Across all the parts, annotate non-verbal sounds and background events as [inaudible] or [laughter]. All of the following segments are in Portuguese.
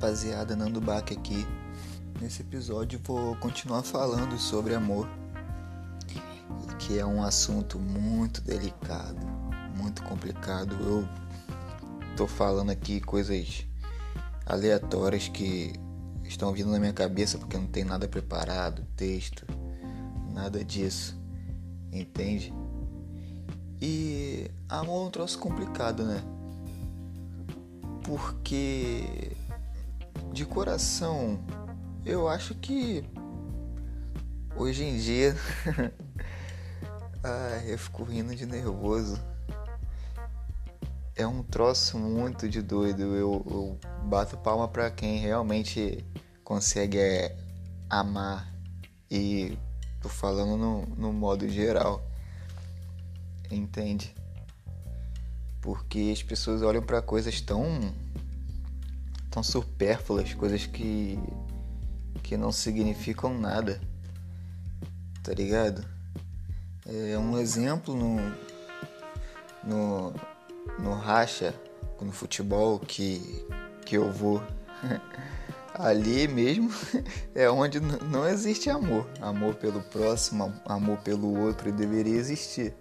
rapaziada, Nando Baque aqui. Nesse episódio vou continuar falando sobre amor, que é um assunto muito delicado, muito complicado. Eu tô falando aqui coisas aleatórias que estão vindo na minha cabeça porque não tem nada preparado, texto, nada disso, entende? E amor é um troço complicado, né? Porque de coração eu acho que hoje em dia [laughs] ai, eu fico rindo de nervoso. É um troço muito de doido. Eu, eu bato palma pra quem realmente consegue é, amar. E tô falando no, no modo geral. Entende? Porque as pessoas olham para coisas tão tão supérfluas, coisas que que não significam nada. Tá ligado? É um exemplo no no no racha, no futebol que que eu vou [laughs] ali mesmo [laughs] é onde não existe amor. Amor pelo próximo, amor pelo outro deveria existir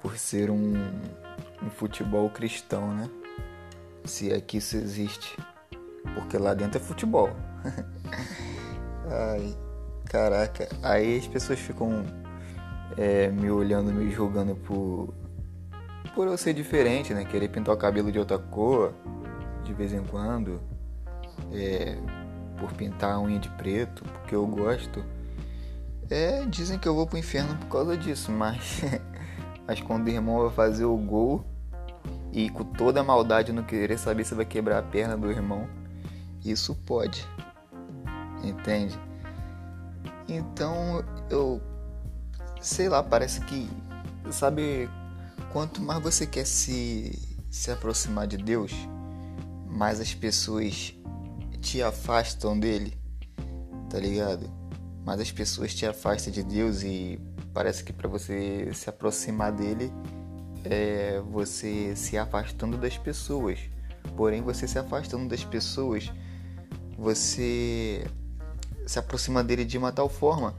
por ser um, um futebol cristão, né? Se aqui isso existe. Porque lá dentro é futebol. [laughs] Ai, caraca. Aí as pessoas ficam é, me olhando, me julgando por, por eu ser diferente, né? Querer pintar o cabelo de outra cor de vez em quando. É, por pintar a unha de preto, porque eu gosto. É, dizem que eu vou pro inferno por causa disso, mas [laughs] mas quando o irmão vai fazer o gol e com toda a maldade no querer saber se vai quebrar a perna do irmão, isso pode. Entende? Então eu sei lá, parece que sabe quanto mais você quer se se aproximar de Deus, mais as pessoas te afastam dele, tá ligado? Mas as pessoas te afastam de Deus e parece que para você se aproximar dele é você se afastando das pessoas. Porém, você se afastando das pessoas, você se aproxima dele de uma tal forma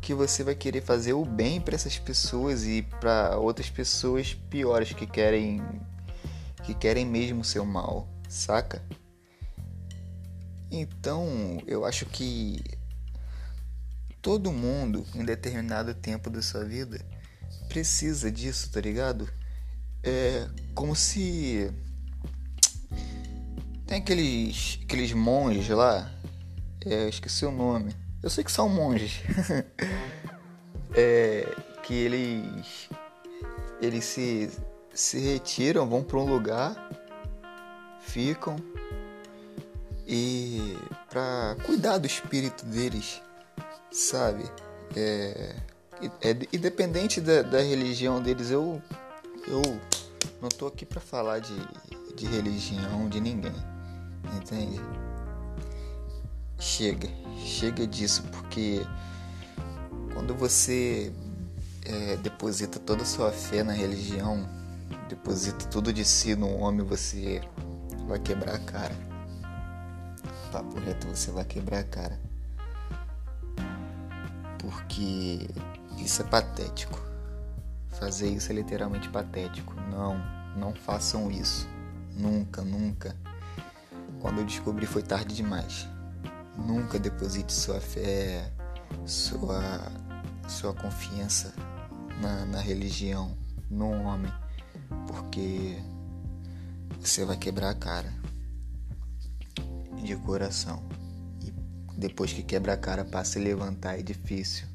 que você vai querer fazer o bem para essas pessoas e para outras pessoas piores que querem que querem mesmo o seu mal, saca? Então, eu acho que todo mundo, em determinado tempo da sua vida, precisa disso, tá ligado? É como se. Tem aqueles, aqueles monges lá, é, esqueci o nome. Eu sei que são monges. [laughs] é, que eles. Eles se, se retiram, vão para um lugar, ficam e para cuidar do espírito deles, sabe? É, é independente da, da, religião deles, eu eu não tô aqui para falar de, de religião de ninguém, entende? Chega, chega disso porque quando você é, deposita toda a sua fé na religião, deposita tudo de si no homem, você vai quebrar a cara papo reto, você vai quebrar a cara. Porque isso é patético. Fazer isso é literalmente patético. Não, não façam isso. Nunca, nunca. Quando eu descobri foi tarde demais. Nunca deposite sua fé, sua, sua confiança na, na religião, no homem, porque você vai quebrar a cara de coração. E depois que quebra a cara para se levantar é difícil.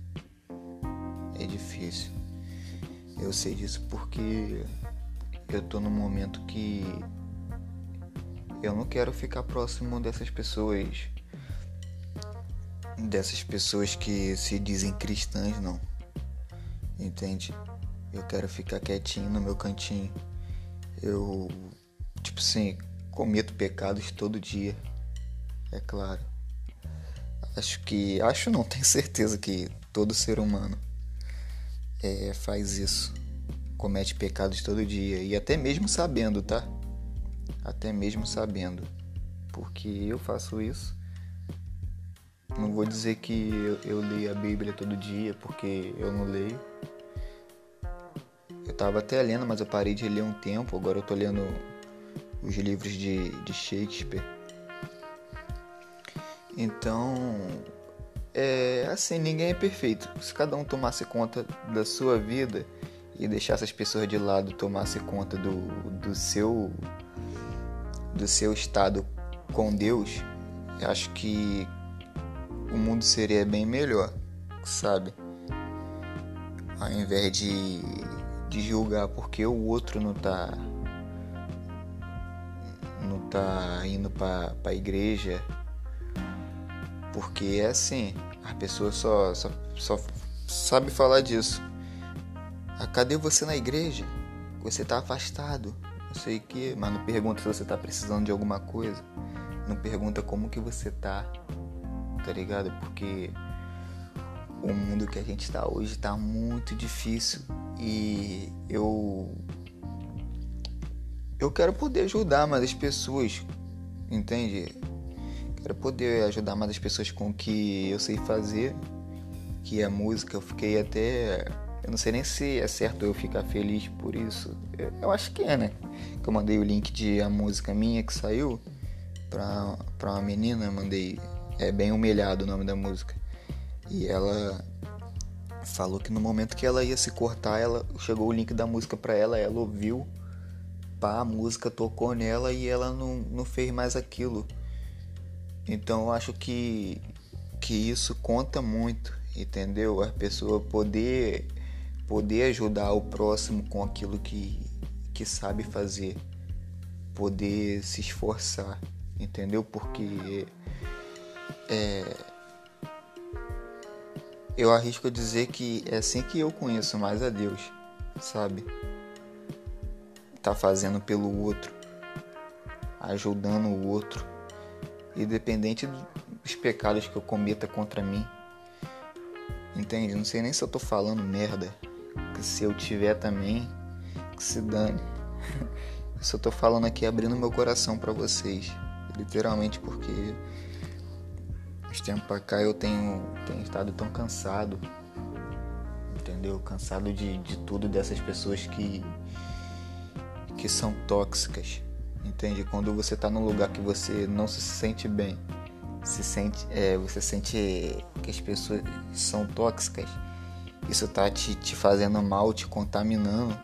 É difícil. Eu sei disso porque eu tô num momento que eu não quero ficar próximo dessas pessoas dessas pessoas que se dizem cristãs não. Entende? Eu quero ficar quietinho no meu cantinho. Eu tipo assim, cometo pecados todo dia é claro. Acho que. Acho não, [laughs] tenho certeza que todo ser humano é, faz isso. Comete pecados todo dia. E até mesmo sabendo, tá? Até mesmo sabendo. porque eu faço isso. Não vou dizer que eu, eu leio a Bíblia todo dia, porque eu não leio. Eu tava até lendo, mas eu parei de ler um tempo. Agora eu tô lendo os livros de, de Shakespeare. Então, é assim, ninguém é perfeito. Se cada um tomasse conta da sua vida e deixasse as pessoas de lado tomasse conta do, do seu do seu estado com Deus, eu acho que o mundo seria bem melhor, sabe? Ao invés de, de julgar porque o outro não tá não tá indo para a igreja, porque é assim, a pessoa só, só, só sabe falar disso. Ah, cadê você na igreja? Você tá afastado sei que, mas não pergunta se você tá precisando de alguma coisa. Não pergunta como que você tá, tá ligado? Porque o mundo que a gente tá hoje tá muito difícil e eu eu quero poder ajudar mais as pessoas, entende? Quero poder ajudar mais as pessoas com o que eu sei fazer, que é música. Eu fiquei até eu não sei nem se é certo eu ficar feliz por isso. Eu, eu acho que é, né? Que eu mandei o link de a música minha que saiu pra, pra uma menina, mandei. É bem humilhado o nome da música. E ela falou que no momento que ela ia se cortar, ela chegou o link da música pra ela, ela ouviu, pá, a música tocou nela e ela não, não fez mais aquilo. Então eu acho que, que isso conta muito, entendeu? A pessoa poder poder ajudar o próximo com aquilo que, que sabe fazer, poder se esforçar, entendeu? Porque é, eu arrisco dizer que é assim que eu conheço mais a Deus, sabe? Tá fazendo pelo outro, ajudando o outro, independente dos pecados que eu cometa contra mim. Entende? Não sei nem se eu tô falando merda que se eu tiver também, que se dane. Eu só tô falando aqui abrindo meu coração para vocês, literalmente porque os tempos pra cá eu tenho, tenho estado tão cansado, entendeu? Cansado de, de tudo dessas pessoas que, que são tóxicas, entende? Quando você tá num lugar que você não se sente bem, se sente, é, você sente que as pessoas são tóxicas, isso tá te, te fazendo mal, te contaminando,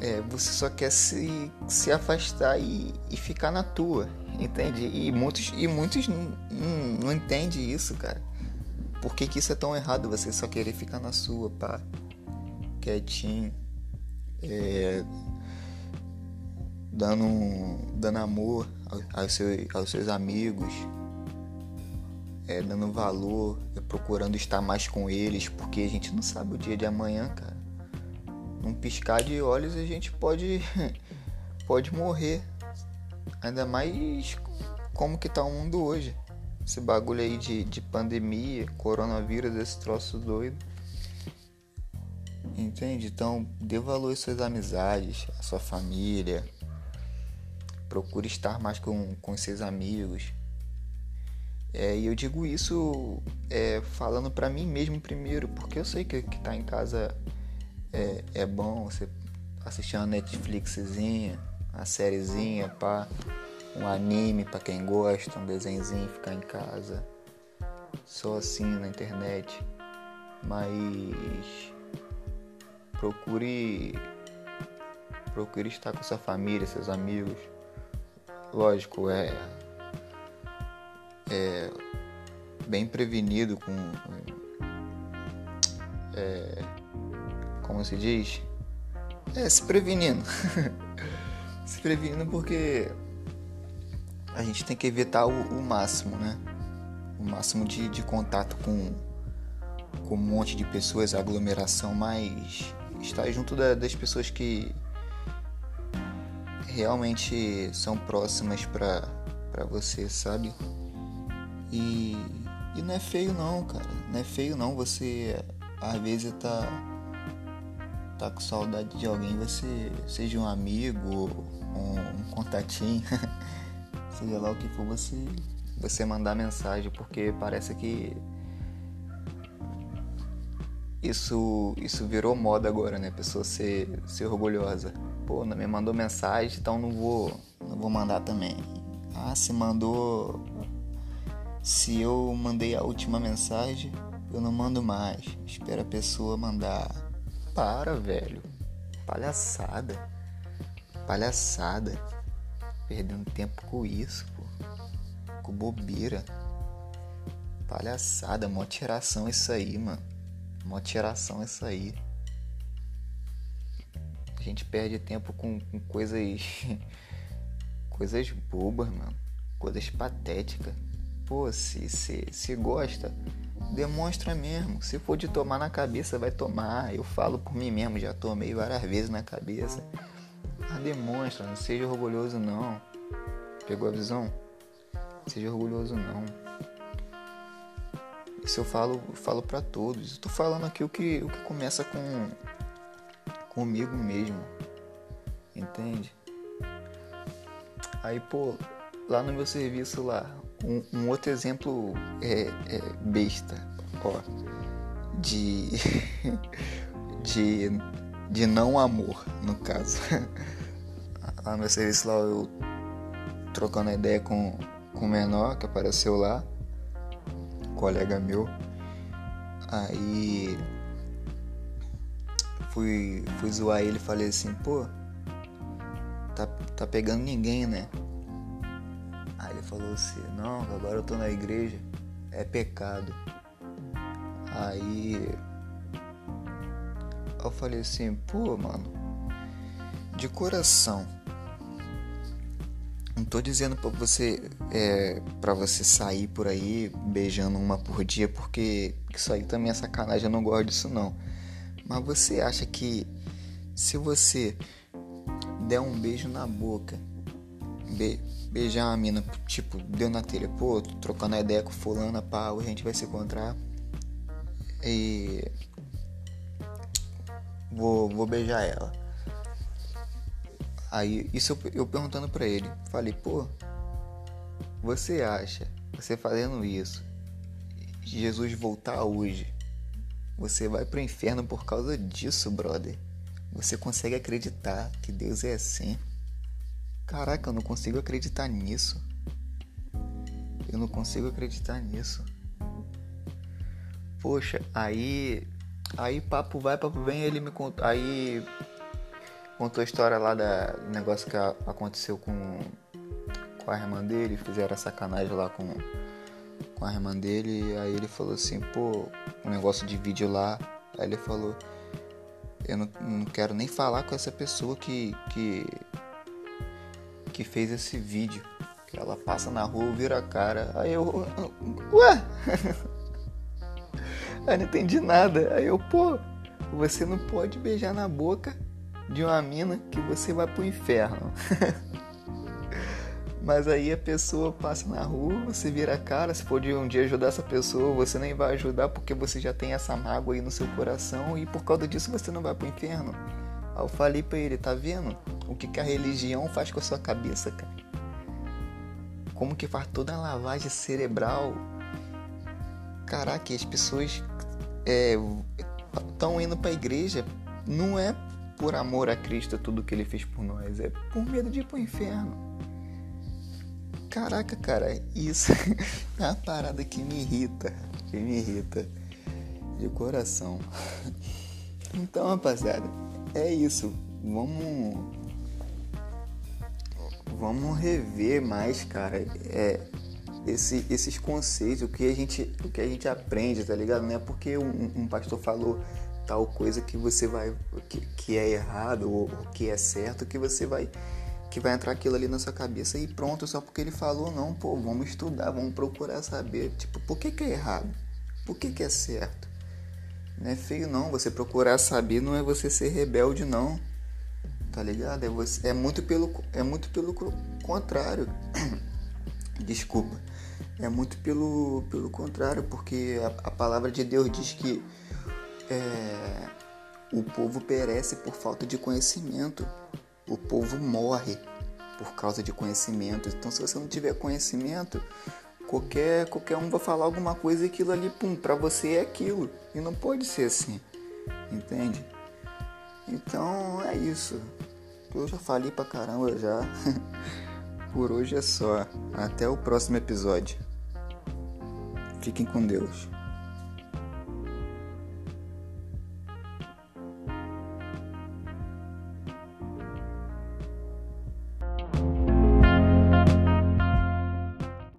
é, você só quer se, se afastar e, e ficar na tua, entende? E muitos, e muitos não, não, não entendem isso, cara. Por que, que isso é tão errado? Você só querer ficar na sua, pá, quietinho, é, dando, dando amor aos seus, aos seus amigos, é, dando valor, é, procurando estar mais com eles, porque a gente não sabe o dia de amanhã, cara. Num piscar de olhos a gente pode [laughs] pode morrer. Ainda mais como que tá o mundo hoje. Esse bagulho aí de, de pandemia, coronavírus, esse troço doido. Entende? Então, dê valor às suas amizades, à sua família. Procure estar mais com, com seus amigos. É, e eu digo isso é, falando para mim mesmo primeiro, porque eu sei que, que tá em casa é, é bom você assistir uma Netflixzinha, uma sériezinha, pá, um anime para quem gosta, um desenhozinho, ficar em casa, só assim na internet. Mas procure procure estar com sua família, seus amigos. Lógico, é é, bem prevenido com. É, como se diz? É, se prevenindo. [laughs] se prevenindo porque a gente tem que evitar o, o máximo, né? O máximo de, de contato com, com um monte de pessoas, aglomeração, mas estar junto da, das pessoas que realmente são próximas para você, sabe? E, e não é feio não, cara. Não é feio não você às vezes tá tá com saudade de alguém, você seja um amigo, um, um contatinho, [laughs] seja lá o que for você, você mandar mensagem, porque parece que isso, isso virou moda agora, né? Pessoa ser, ser orgulhosa. Pô, não me mandou mensagem, então não vou, não vou mandar também. Ah, se mandou. Se eu mandei a última mensagem, eu não mando mais. Espera a pessoa mandar. Para, velho. Palhaçada. Palhaçada. Perdendo tempo com isso, pô. Com bobeira. Palhaçada, mó tiração isso aí, mano. Mó tiração isso aí. A gente perde tempo com, com coisas. [laughs] coisas bobas, mano. Coisas patéticas. Pô, se, se, se gosta, demonstra mesmo. Se for de tomar na cabeça, vai tomar. Eu falo por mim mesmo, já tomei várias vezes na cabeça. Mas demonstra, não seja orgulhoso não. Pegou a visão? Seja orgulhoso não. Isso eu falo, eu falo para todos. Estou falando aqui o que, o que começa com comigo mesmo. Entende? Aí, pô, lá no meu serviço lá, um, um outro exemplo é, é, besta, ó, de, [laughs] de, de não amor, no caso. [laughs] Lá no meu serviço lá, eu trocando ideia com, com o menor que apareceu lá, colega meu. Aí fui, fui zoar ele e falei assim, pô, tá, tá pegando ninguém, né? Falou assim, não, agora eu tô na igreja, é pecado. Aí eu falei assim, pô, mano, de coração. Não tô dizendo para você é, para você sair por aí beijando uma por dia, porque isso aí também é sacanagem, eu não gosto disso não. Mas você acha que se você der um beijo na boca, be beijar uma mina, tipo, deu na telha, pô, trocando a ideia com fulana, pá, a gente vai se encontrar e vou, vou beijar ela. Aí, isso eu, eu perguntando pra ele, falei, pô, você acha, você fazendo isso, Jesus voltar hoje, você vai pro inferno por causa disso, brother. Você consegue acreditar que Deus é assim? Caraca, eu não consigo acreditar nisso. Eu não consigo acreditar nisso. Poxa, aí. Aí papo vai, papo vem, ele me contou. Aí contou a história lá da, do negócio que aconteceu com, com a irmã dele, fizeram sacanagem lá com, com a irmã dele, aí ele falou assim, pô, um negócio de vídeo lá, aí ele falou, eu não, não quero nem falar com essa pessoa que, que, que fez esse vídeo. Que ela passa na rua, vira a cara. Aí eu. Ué? [laughs] aí não entendi nada. Aí eu, pô, você não pode beijar na boca de uma mina que você vai pro inferno. [laughs] Mas aí a pessoa passa na rua, você vira a cara, se pode um dia ajudar essa pessoa, você nem vai ajudar porque você já tem essa mágoa aí no seu coração e por causa disso você não vai pro inferno. Aí eu falei pra ele, tá vendo? O que, que a religião faz com a sua cabeça, cara? Como que faz toda a lavagem cerebral? Caraca, as pessoas estão é, indo pra igreja, não é por amor a Cristo tudo que ele fez por nós, é por medo de ir pro inferno. Caraca, cara, isso [laughs] é uma parada que me irrita, que me irrita de coração. [laughs] Então, rapaziada, é isso. Vamos vamos rever mais, cara, é esse, esses conceitos, o que a gente o que a gente aprende, tá ligado? Não é porque um, um pastor falou tal coisa que você vai que, que é errado ou, ou que é certo que você vai que vai entrar aquilo ali na sua cabeça e pronto, só porque ele falou, não, pô, vamos estudar, vamos procurar saber, tipo, por que, que é errado? Por que, que é certo? Não é feio não, você procurar saber não é você ser rebelde não. Tá ligado? É, você, é muito pelo é muito pelo contrário. [coughs] Desculpa. É muito pelo, pelo contrário, porque a, a palavra de Deus diz que é, o povo perece por falta de conhecimento o povo morre por causa de conhecimento. Então, se você não tiver conhecimento, qualquer, qualquer um vai falar alguma coisa e aquilo ali, pum, pra você é aquilo. E não pode ser assim, entende? Então, é isso. Eu já falei pra caramba já. [laughs] Por hoje é só. Até o próximo episódio. Fiquem com Deus.